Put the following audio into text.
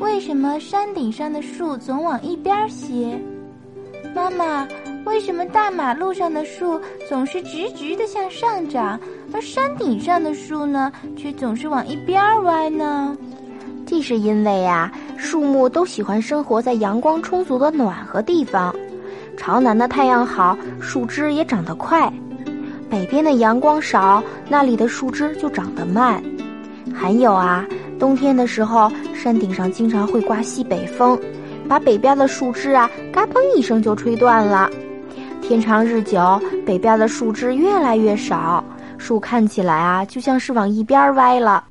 为什么山顶上的树总往一边斜？妈妈，为什么大马路上的树总是直直的向上长，而山顶上的树呢？却总是往一边歪呢？这是因为呀，树木都喜欢生活在阳光充足的暖和地方。朝南的太阳好，树枝也长得快。北边的阳光少，那里的树枝就长得慢。还有啊，冬天的时候，山顶上经常会刮西北风，把北边的树枝啊，嘎嘣一声就吹断了。天长日久，北边的树枝越来越少，树看起来啊，就像是往一边歪了。